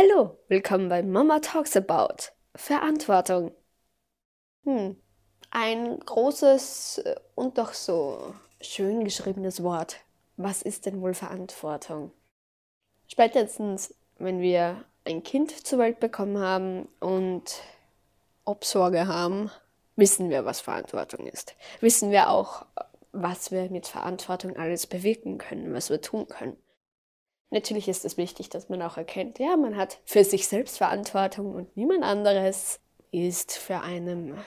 Hallo, willkommen bei Mama Talks About Verantwortung. Hm, ein großes äh, und doch so schön geschriebenes Wort. Was ist denn wohl Verantwortung? Spätestens, wenn wir ein Kind zur Welt bekommen haben und Obsorge haben, wissen wir, was Verantwortung ist. Wissen wir auch, was wir mit Verantwortung alles bewirken können, was wir tun können. Natürlich ist es wichtig, dass man auch erkennt, ja, man hat für sich selbst Verantwortung und niemand anderes ist für einen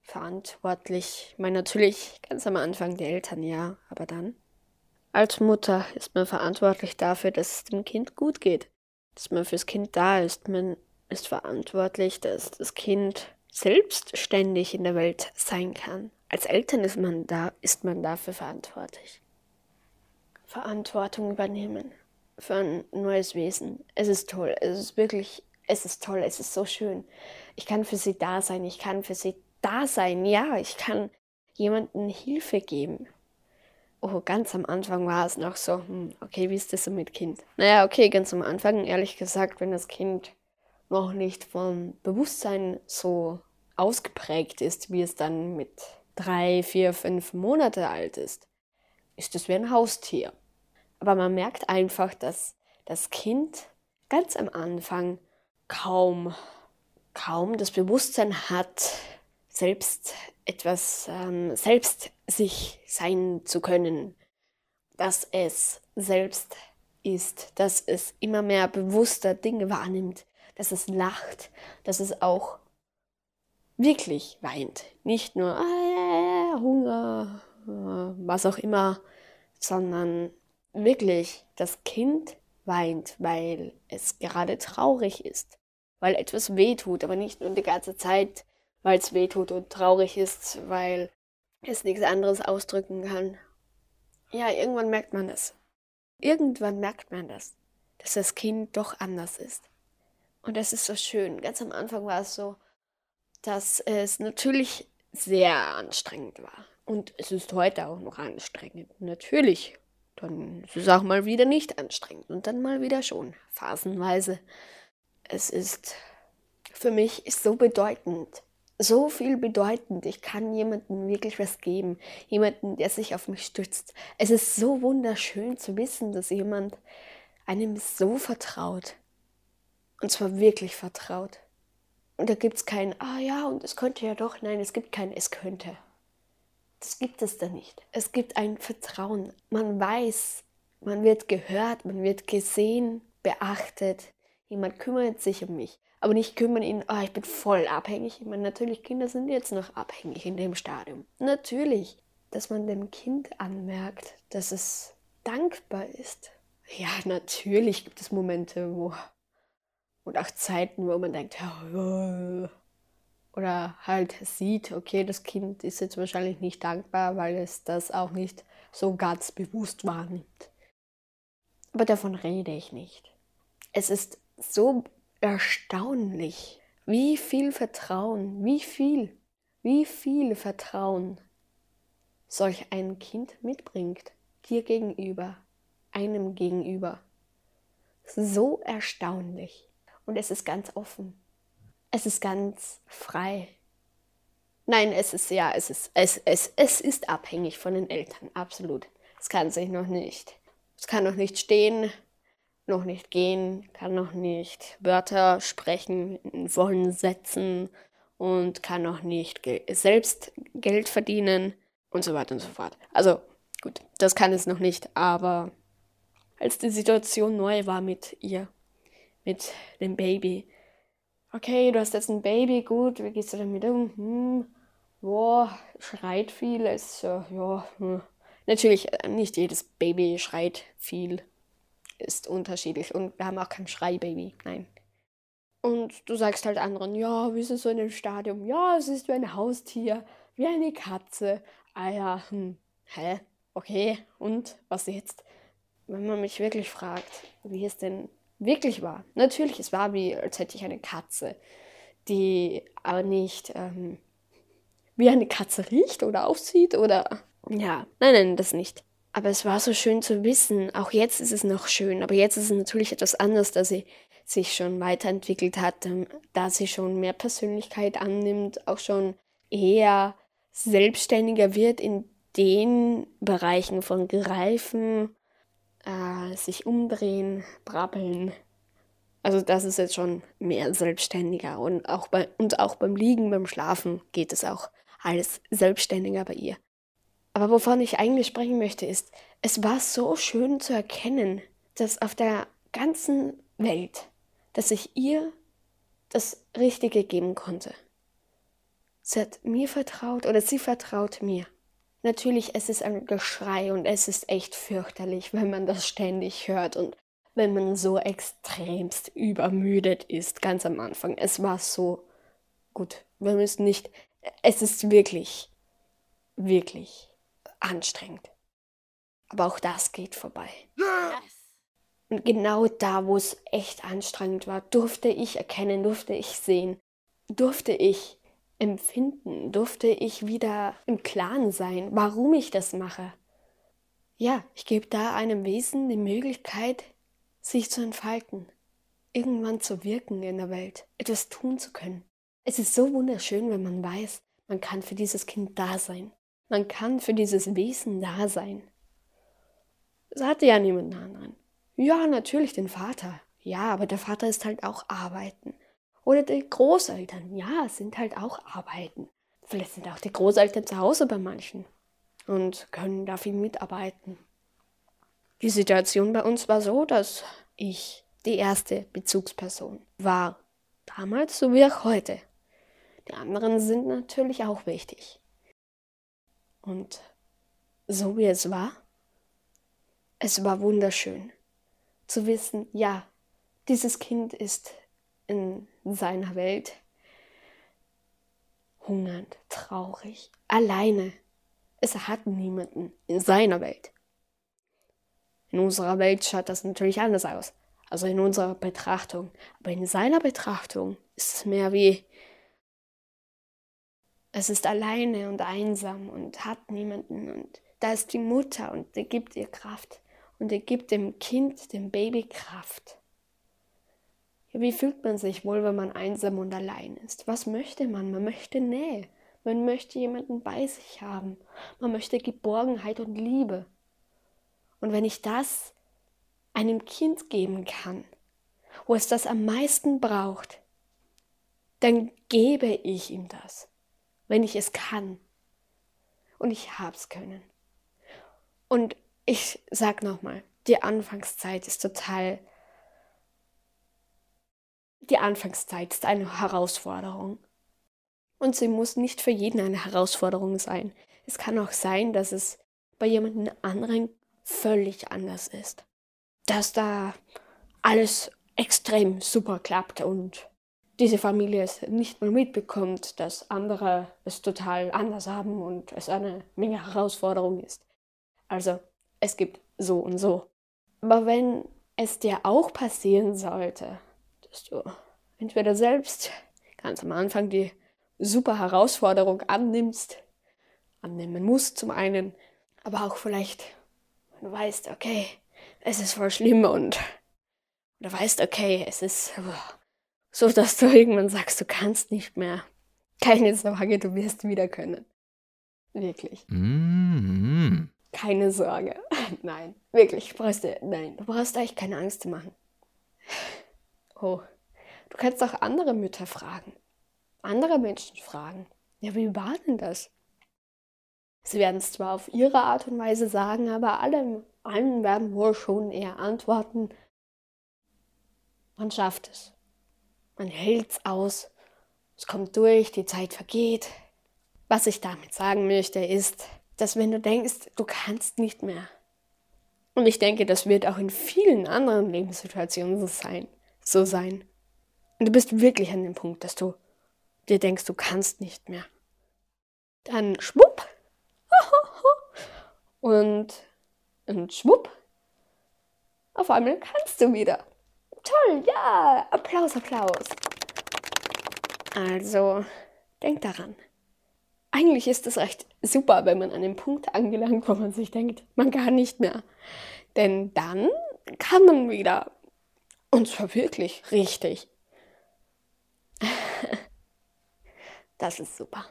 verantwortlich. Ich meine, natürlich ganz am Anfang die Eltern, ja, aber dann. Als Mutter ist man verantwortlich dafür, dass es dem Kind gut geht, dass man fürs Kind da ist. Man ist verantwortlich, dass das Kind selbstständig in der Welt sein kann. Als Eltern ist man da, ist man dafür verantwortlich. Verantwortung übernehmen für ein neues Wesen. Es ist toll. Es ist wirklich, es ist toll. Es ist so schön. Ich kann für sie da sein. Ich kann für sie da sein. Ja, ich kann jemandem Hilfe geben. Oh, ganz am Anfang war es noch so, hm, okay, wie ist das so mit Kind? Naja, okay, ganz am Anfang, ehrlich gesagt, wenn das Kind noch nicht vom Bewusstsein so ausgeprägt ist, wie es dann mit drei, vier, fünf Monate alt ist, ist es wie ein Haustier. Aber man merkt einfach, dass das Kind ganz am Anfang kaum, kaum das Bewusstsein hat, selbst etwas, ähm, selbst sich sein zu können, dass es selbst ist, dass es immer mehr bewusster Dinge wahrnimmt, dass es lacht, dass es auch wirklich weint. Nicht nur äh, Hunger, äh, was auch immer, sondern wirklich das Kind weint, weil es gerade traurig ist, weil etwas wehtut, aber nicht nur die ganze Zeit, weil es wehtut und traurig ist, weil es nichts anderes ausdrücken kann. Ja, irgendwann merkt man das. Irgendwann merkt man das, dass das Kind doch anders ist. Und das ist so schön. Ganz am Anfang war es so, dass es natürlich sehr anstrengend war. Und es ist heute auch noch anstrengend. Natürlich dann ist es auch mal wieder nicht anstrengend und dann mal wieder schon, phasenweise. Es ist für mich so bedeutend, so viel bedeutend. Ich kann jemandem wirklich was geben, jemanden, der sich auf mich stützt. Es ist so wunderschön zu wissen, dass jemand einem so vertraut. Und zwar wirklich vertraut. Und da gibt es kein, ah ja, und es könnte ja doch. Nein, es gibt kein, es könnte. Das gibt es da nicht. Es gibt ein Vertrauen. Man weiß, man wird gehört, man wird gesehen, beachtet. Jemand kümmert sich um mich. Aber nicht kümmern ihn, oh, ich bin voll abhängig. Ich meine, natürlich, Kinder sind jetzt noch abhängig in dem Stadium. Natürlich, dass man dem Kind anmerkt, dass es dankbar ist. Ja, natürlich gibt es Momente, wo und auch Zeiten, wo man denkt, oh, oder halt sieht, okay, das Kind ist jetzt wahrscheinlich nicht dankbar, weil es das auch nicht so ganz bewusst wahrnimmt. Aber davon rede ich nicht. Es ist so erstaunlich, wie viel Vertrauen, wie viel, wie viel Vertrauen solch ein Kind mitbringt, dir gegenüber, einem gegenüber. So erstaunlich. Und es ist ganz offen. Es ist ganz frei. Nein, es ist ja, es ist, es, es, es ist abhängig von den Eltern, absolut. Es kann sich noch nicht. Es kann noch nicht stehen, noch nicht gehen, kann noch nicht Wörter sprechen in vollen Sätzen und kann noch nicht ge selbst Geld verdienen und so weiter und so fort. Also gut, das kann es noch nicht, aber als die Situation neu war mit ihr, mit dem Baby, okay, du hast jetzt ein Baby, gut, wie gehst du damit um? Hm, boah, schreit viel, ist ja, ja, hm. natürlich, äh, nicht jedes Baby schreit viel, ist unterschiedlich und wir haben auch kein Schreibaby, nein. Und du sagst halt anderen, ja, wie ist es so in dem Stadium? Ja, es ist wie ein Haustier, wie eine Katze. Ah ja, hm, hä? Okay, und was jetzt? Wenn man mich wirklich fragt, wie es denn wirklich war. Natürlich, es war wie, als hätte ich eine Katze, die aber nicht ähm, wie eine Katze riecht oder aussieht oder. Ja, nein, nein, das nicht. Aber es war so schön zu wissen, auch jetzt ist es noch schön, aber jetzt ist es natürlich etwas anders, dass sie sich schon weiterentwickelt hat, ähm, da sie schon mehr Persönlichkeit annimmt, auch schon eher selbstständiger wird in den Bereichen von Greifen, äh, sich umdrehen, brabbeln. Also das ist jetzt schon mehr selbstständiger und auch, bei, und auch beim Liegen, beim Schlafen geht es auch alles selbstständiger bei ihr. Aber wovon ich eigentlich sprechen möchte, ist, es war so schön zu erkennen, dass auf der ganzen Welt, dass ich ihr das Richtige geben konnte. Sie hat mir vertraut oder sie vertraut mir. Natürlich, es ist ein Geschrei und es ist echt fürchterlich, wenn man das ständig hört und wenn man so extremst übermüdet ist, ganz am Anfang. Es war so gut. Wir müssen nicht, es ist wirklich, wirklich anstrengend. Aber auch das geht vorbei. Yes. Und genau da, wo es echt anstrengend war, durfte ich erkennen, durfte ich sehen, durfte ich empfinden, durfte ich wieder im Klaren sein, warum ich das mache. Ja, ich gebe da einem Wesen die Möglichkeit, sich zu entfalten, irgendwann zu wirken in der Welt, etwas tun zu können. Es ist so wunderschön, wenn man weiß, man kann für dieses Kind da sein. Man kann für dieses Wesen da sein. Es hatte ja niemanden anderen. Ja, natürlich den Vater. Ja, aber der Vater ist halt auch arbeiten. Oder die Großeltern. Ja, sind halt auch arbeiten. Vielleicht sind auch die Großeltern zu Hause bei manchen und können da viel mitarbeiten. Die Situation bei uns war so, dass ich die erste Bezugsperson war. Damals so wie auch heute. Die anderen sind natürlich auch wichtig. Und so wie es war, es war wunderschön zu wissen, ja, dieses Kind ist in seiner Welt hungernd, traurig, alleine. Es hat niemanden in seiner Welt. In unserer Welt schaut das natürlich anders aus, also in unserer Betrachtung. Aber in seiner Betrachtung ist es mehr wie, es ist alleine und einsam und hat niemanden und da ist die Mutter und die gibt ihr Kraft und die gibt dem Kind, dem Baby Kraft. Wie fühlt man sich wohl, wenn man einsam und allein ist? Was möchte man? Man möchte Nähe. Man möchte jemanden bei sich haben. Man möchte Geborgenheit und Liebe. Und wenn ich das einem Kind geben kann, wo es das am meisten braucht, dann gebe ich ihm das wenn ich es kann. Und ich hab's können. Und ich sag nochmal, die Anfangszeit ist total. Die Anfangszeit ist eine Herausforderung. Und sie muss nicht für jeden eine Herausforderung sein. Es kann auch sein, dass es bei jemandem anderen völlig anders ist. Dass da alles extrem super klappt und diese Familie es nicht mal mitbekommt, dass andere es total anders haben und es eine Menge Herausforderung ist. Also es gibt so und so. Aber wenn es dir auch passieren sollte, dass du entweder selbst ganz am Anfang die super Herausforderung annimmst, annehmen musst zum einen, aber auch vielleicht, wenn du weißt, okay, es ist voll schlimm und du weißt, okay, es ist so dass du irgendwann sagst, du kannst nicht mehr. Keine Sorge, du wirst wieder können. Wirklich. Mm -hmm. Keine Sorge. Nein, wirklich, brauchst du, nein, du brauchst eigentlich keine Angst zu machen. Oh, du kannst auch andere Mütter fragen, andere Menschen fragen. Ja, wie war denn das? Sie werden es zwar auf ihre Art und Weise sagen, aber alle, allen werden wohl schon eher antworten, man schafft es. Man hält's aus. Es kommt durch, die Zeit vergeht. Was ich damit sagen möchte, ist, dass wenn du denkst, du kannst nicht mehr. Und ich denke, das wird auch in vielen anderen Lebenssituationen so sein. So sein. Und du bist wirklich an dem Punkt, dass du dir denkst, du kannst nicht mehr. Dann schwupp. Und, und schwupp. Auf einmal kannst du wieder. Toll, ja. Applaus, Applaus. Also, denk daran. Eigentlich ist es recht super, wenn man an dem Punkt angelangt, wo man sich denkt, man kann nicht mehr. Denn dann kann man wieder Und zwar wirklich richtig. das ist super.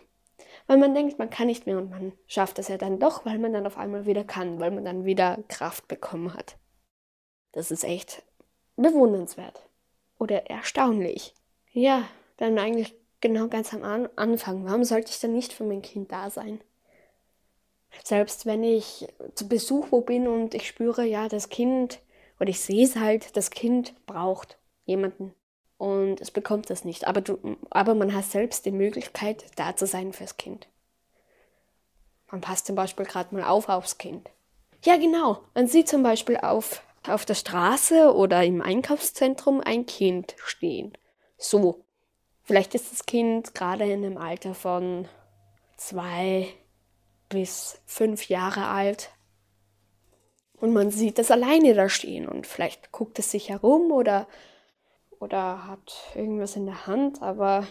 Weil man denkt, man kann nicht mehr und man schafft es ja dann doch, weil man dann auf einmal wieder kann, weil man dann wieder Kraft bekommen hat. Das ist echt bewundernswert oder erstaunlich. Ja, dann eigentlich genau ganz am Anfang. Warum sollte ich dann nicht für mein Kind da sein? Selbst wenn ich zu Besuch wo bin und ich spüre, ja, das Kind, oder ich sehe es halt, das Kind braucht jemanden und es bekommt das nicht. Aber, du, aber man hat selbst die Möglichkeit, da zu sein fürs Kind. Man passt zum Beispiel gerade mal auf aufs Kind. Ja, genau. Man sieht zum Beispiel auf, auf der Straße oder im Einkaufszentrum ein Kind stehen. So. Vielleicht ist das Kind gerade in einem Alter von zwei, bis fünf Jahre alt. Und man sieht es alleine da stehen und vielleicht guckt es sich herum oder, oder hat irgendwas in der Hand, aber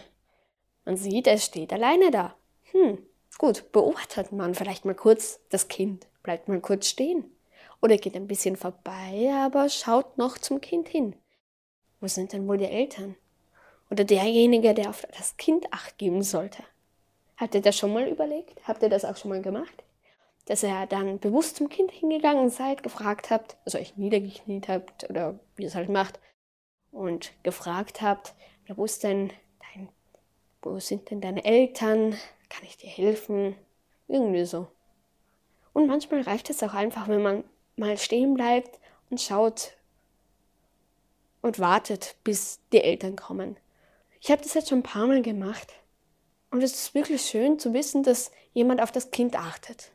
man sieht, es steht alleine da. Hm, gut, beobachtet man vielleicht mal kurz das Kind, bleibt mal kurz stehen. Oder geht ein bisschen vorbei, aber schaut noch zum Kind hin. Wo sind denn wohl die Eltern? Oder derjenige, der auf das Kind acht geben sollte? Habt ihr das schon mal überlegt? Habt ihr das auch schon mal gemacht? Dass ihr dann bewusst zum Kind hingegangen seid, gefragt habt, also euch niedergekniet habt oder wie ihr es halt macht, und gefragt habt, wo ist denn dein, wo sind denn deine Eltern? Kann ich dir helfen? Irgendwie so. Und manchmal reicht es auch einfach, wenn man mal stehen bleibt und schaut und wartet, bis die Eltern kommen. Ich habe das jetzt schon ein paar Mal gemacht. Und es ist wirklich schön zu wissen, dass jemand auf das Kind achtet.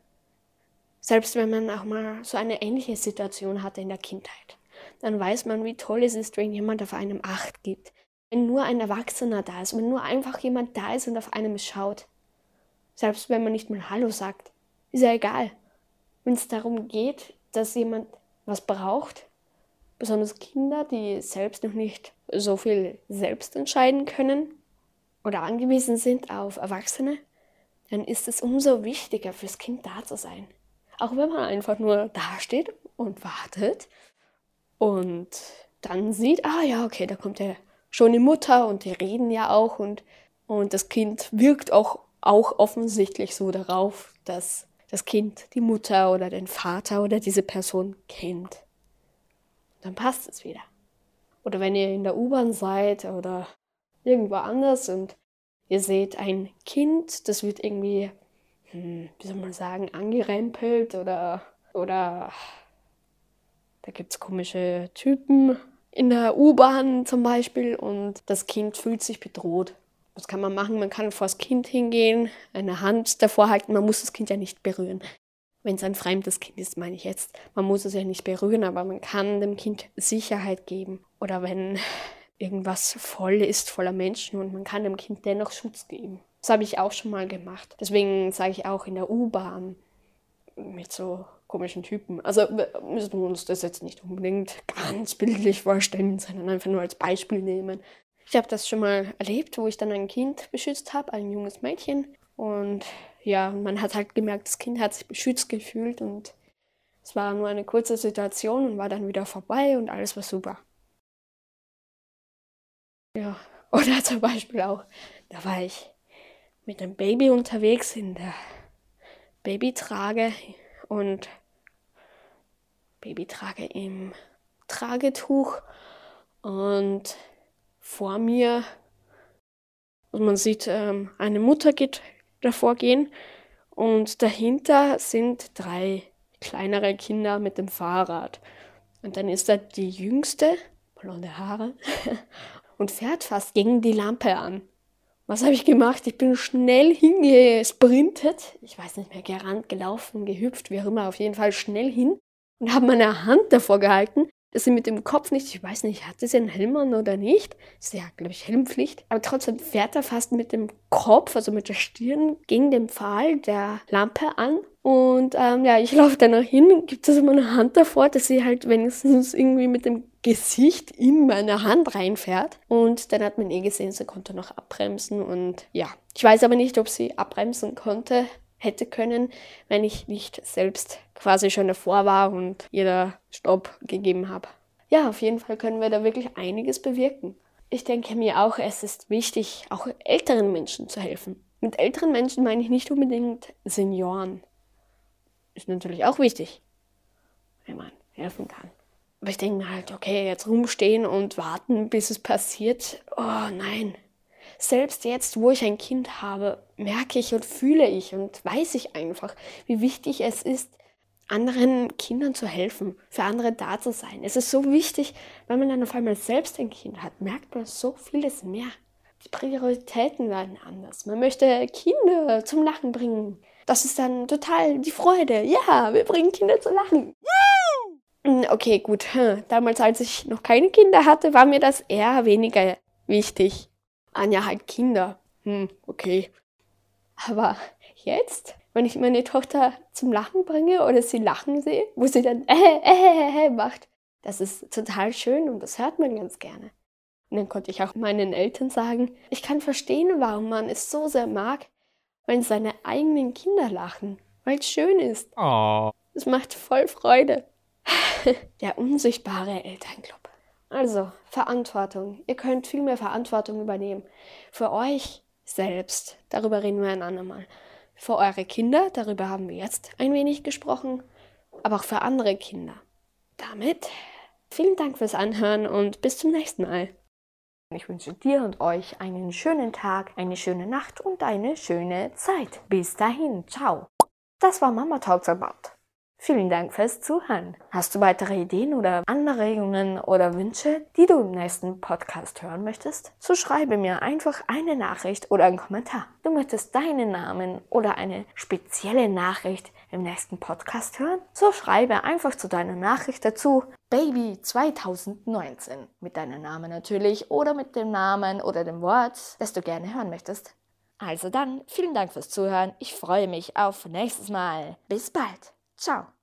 Selbst wenn man auch mal so eine ähnliche Situation hatte in der Kindheit, dann weiß man, wie toll es ist, wenn jemand auf einem Acht gibt. Wenn nur ein Erwachsener da ist, wenn nur einfach jemand da ist und auf einem schaut. Selbst wenn man nicht mal Hallo sagt, ist ja egal. Wenn es darum geht, dass jemand was braucht, besonders Kinder, die selbst noch nicht so viel selbst entscheiden können, oder angewiesen sind auf Erwachsene, dann ist es umso wichtiger fürs Kind da zu sein. Auch wenn man einfach nur dasteht und wartet und dann sieht, ah ja, okay, da kommt ja schon die Mutter und die reden ja auch und, und das Kind wirkt auch, auch offensichtlich so darauf, dass das Kind die Mutter oder den Vater oder diese Person kennt. Dann passt es wieder. Oder wenn ihr in der U-Bahn seid oder irgendwo anders und ihr seht ein Kind, das wird irgendwie, wie soll man sagen, angerempelt oder, oder da gibt es komische Typen in der U-Bahn zum Beispiel und das Kind fühlt sich bedroht. Was kann man machen? Man kann vor das Kind hingehen, eine Hand davor halten. Man muss das Kind ja nicht berühren. Wenn es ein fremdes Kind ist, meine ich jetzt. Man muss es ja nicht berühren, aber man kann dem Kind Sicherheit geben. Oder wenn irgendwas voll ist, voller Menschen und man kann dem Kind dennoch Schutz geben. Das habe ich auch schon mal gemacht. Deswegen sage ich auch in der U-Bahn mit so komischen Typen. Also müssen wir uns das jetzt nicht unbedingt ganz bildlich vorstellen, sondern einfach nur als Beispiel nehmen. Ich habe das schon mal erlebt, wo ich dann ein Kind beschützt habe, ein junges Mädchen. Und ja, man hat halt gemerkt, das Kind hat sich beschützt gefühlt und es war nur eine kurze Situation und war dann wieder vorbei und alles war super. Ja, oder zum Beispiel auch, da war ich mit einem Baby unterwegs in der Babytrage und Babytrage im Tragetuch und vor mir, also man sieht, ähm, eine Mutter geht davor gehen und dahinter sind drei kleinere Kinder mit dem Fahrrad. Und dann ist da die jüngste, blonde Haare, und fährt fast gegen die Lampe an. Was habe ich gemacht? Ich bin schnell hingesprintet. Ich weiß nicht mehr, gerannt, gelaufen, gehüpft, wie auch immer, auf jeden Fall schnell hin und habe meine Hand davor gehalten, dass sie mit dem Kopf nicht, ich weiß nicht, hatte sie einen Helm an oder nicht. ist ja, glaube ich, Helmpflicht. Aber trotzdem fährt er fast mit dem Kopf, also mit der Stirn, gegen den Pfahl der Lampe an und ähm, ja, ich laufe dann noch hin, gibt es meine Hand davor, dass sie halt wenigstens irgendwie mit dem Gesicht in meine Hand reinfährt. Und dann hat man eh gesehen, sie konnte noch abbremsen. Und ja, ich weiß aber nicht, ob sie abbremsen konnte, hätte können, wenn ich nicht selbst quasi schon davor war und ihr da Stopp gegeben habe. ja, auf jeden Fall können wir da wirklich einiges bewirken. Ich denke mir auch, es ist wichtig, auch älteren Menschen zu helfen. Mit älteren Menschen meine ich nicht unbedingt Senioren. Ist natürlich auch wichtig, wenn man helfen kann. Aber ich denke mir halt, okay, jetzt rumstehen und warten, bis es passiert. Oh nein. Selbst jetzt, wo ich ein Kind habe, merke ich und fühle ich und weiß ich einfach, wie wichtig es ist, anderen Kindern zu helfen, für andere da zu sein. Es ist so wichtig, wenn man dann auf einmal selbst ein Kind hat, merkt man so vieles mehr. Die Prioritäten werden anders. Man möchte Kinder zum Lachen bringen. Das ist dann total die Freude. Ja, wir bringen Kinder zum Lachen. Hm, okay, gut. Hm, damals, als ich noch keine Kinder hatte, war mir das eher weniger wichtig. Anja halt Kinder. Hm, okay. Aber jetzt wenn ich meine Tochter zum Lachen bringe oder sie lachen sehe, wo sie dann äh, äh, äh, macht, das ist total schön und das hört man ganz gerne. Und dann konnte ich auch meinen Eltern sagen, ich kann verstehen, warum man es so sehr mag, wenn seine eigenen Kinder lachen, weil es schön ist. Oh. Es macht voll Freude. Der unsichtbare Elternclub. Also, Verantwortung. Ihr könnt viel mehr Verantwortung übernehmen. Für euch selbst. Darüber reden wir ein andermal für eure Kinder, darüber haben wir jetzt ein wenig gesprochen, aber auch für andere Kinder. Damit vielen Dank fürs Anhören und bis zum nächsten Mal. Ich wünsche dir und euch einen schönen Tag, eine schöne Nacht und eine schöne Zeit. Bis dahin, ciao. Das war Mama Talks About. Vielen Dank fürs Zuhören. Hast du weitere Ideen oder Anregungen oder Wünsche, die du im nächsten Podcast hören möchtest? So schreibe mir einfach eine Nachricht oder einen Kommentar. Du möchtest deinen Namen oder eine spezielle Nachricht im nächsten Podcast hören? So schreibe einfach zu deiner Nachricht dazu Baby 2019 mit deinem Namen natürlich oder mit dem Namen oder dem Wort, das du gerne hören möchtest. Also dann, vielen Dank fürs Zuhören. Ich freue mich auf nächstes Mal. Bis bald. Ciao.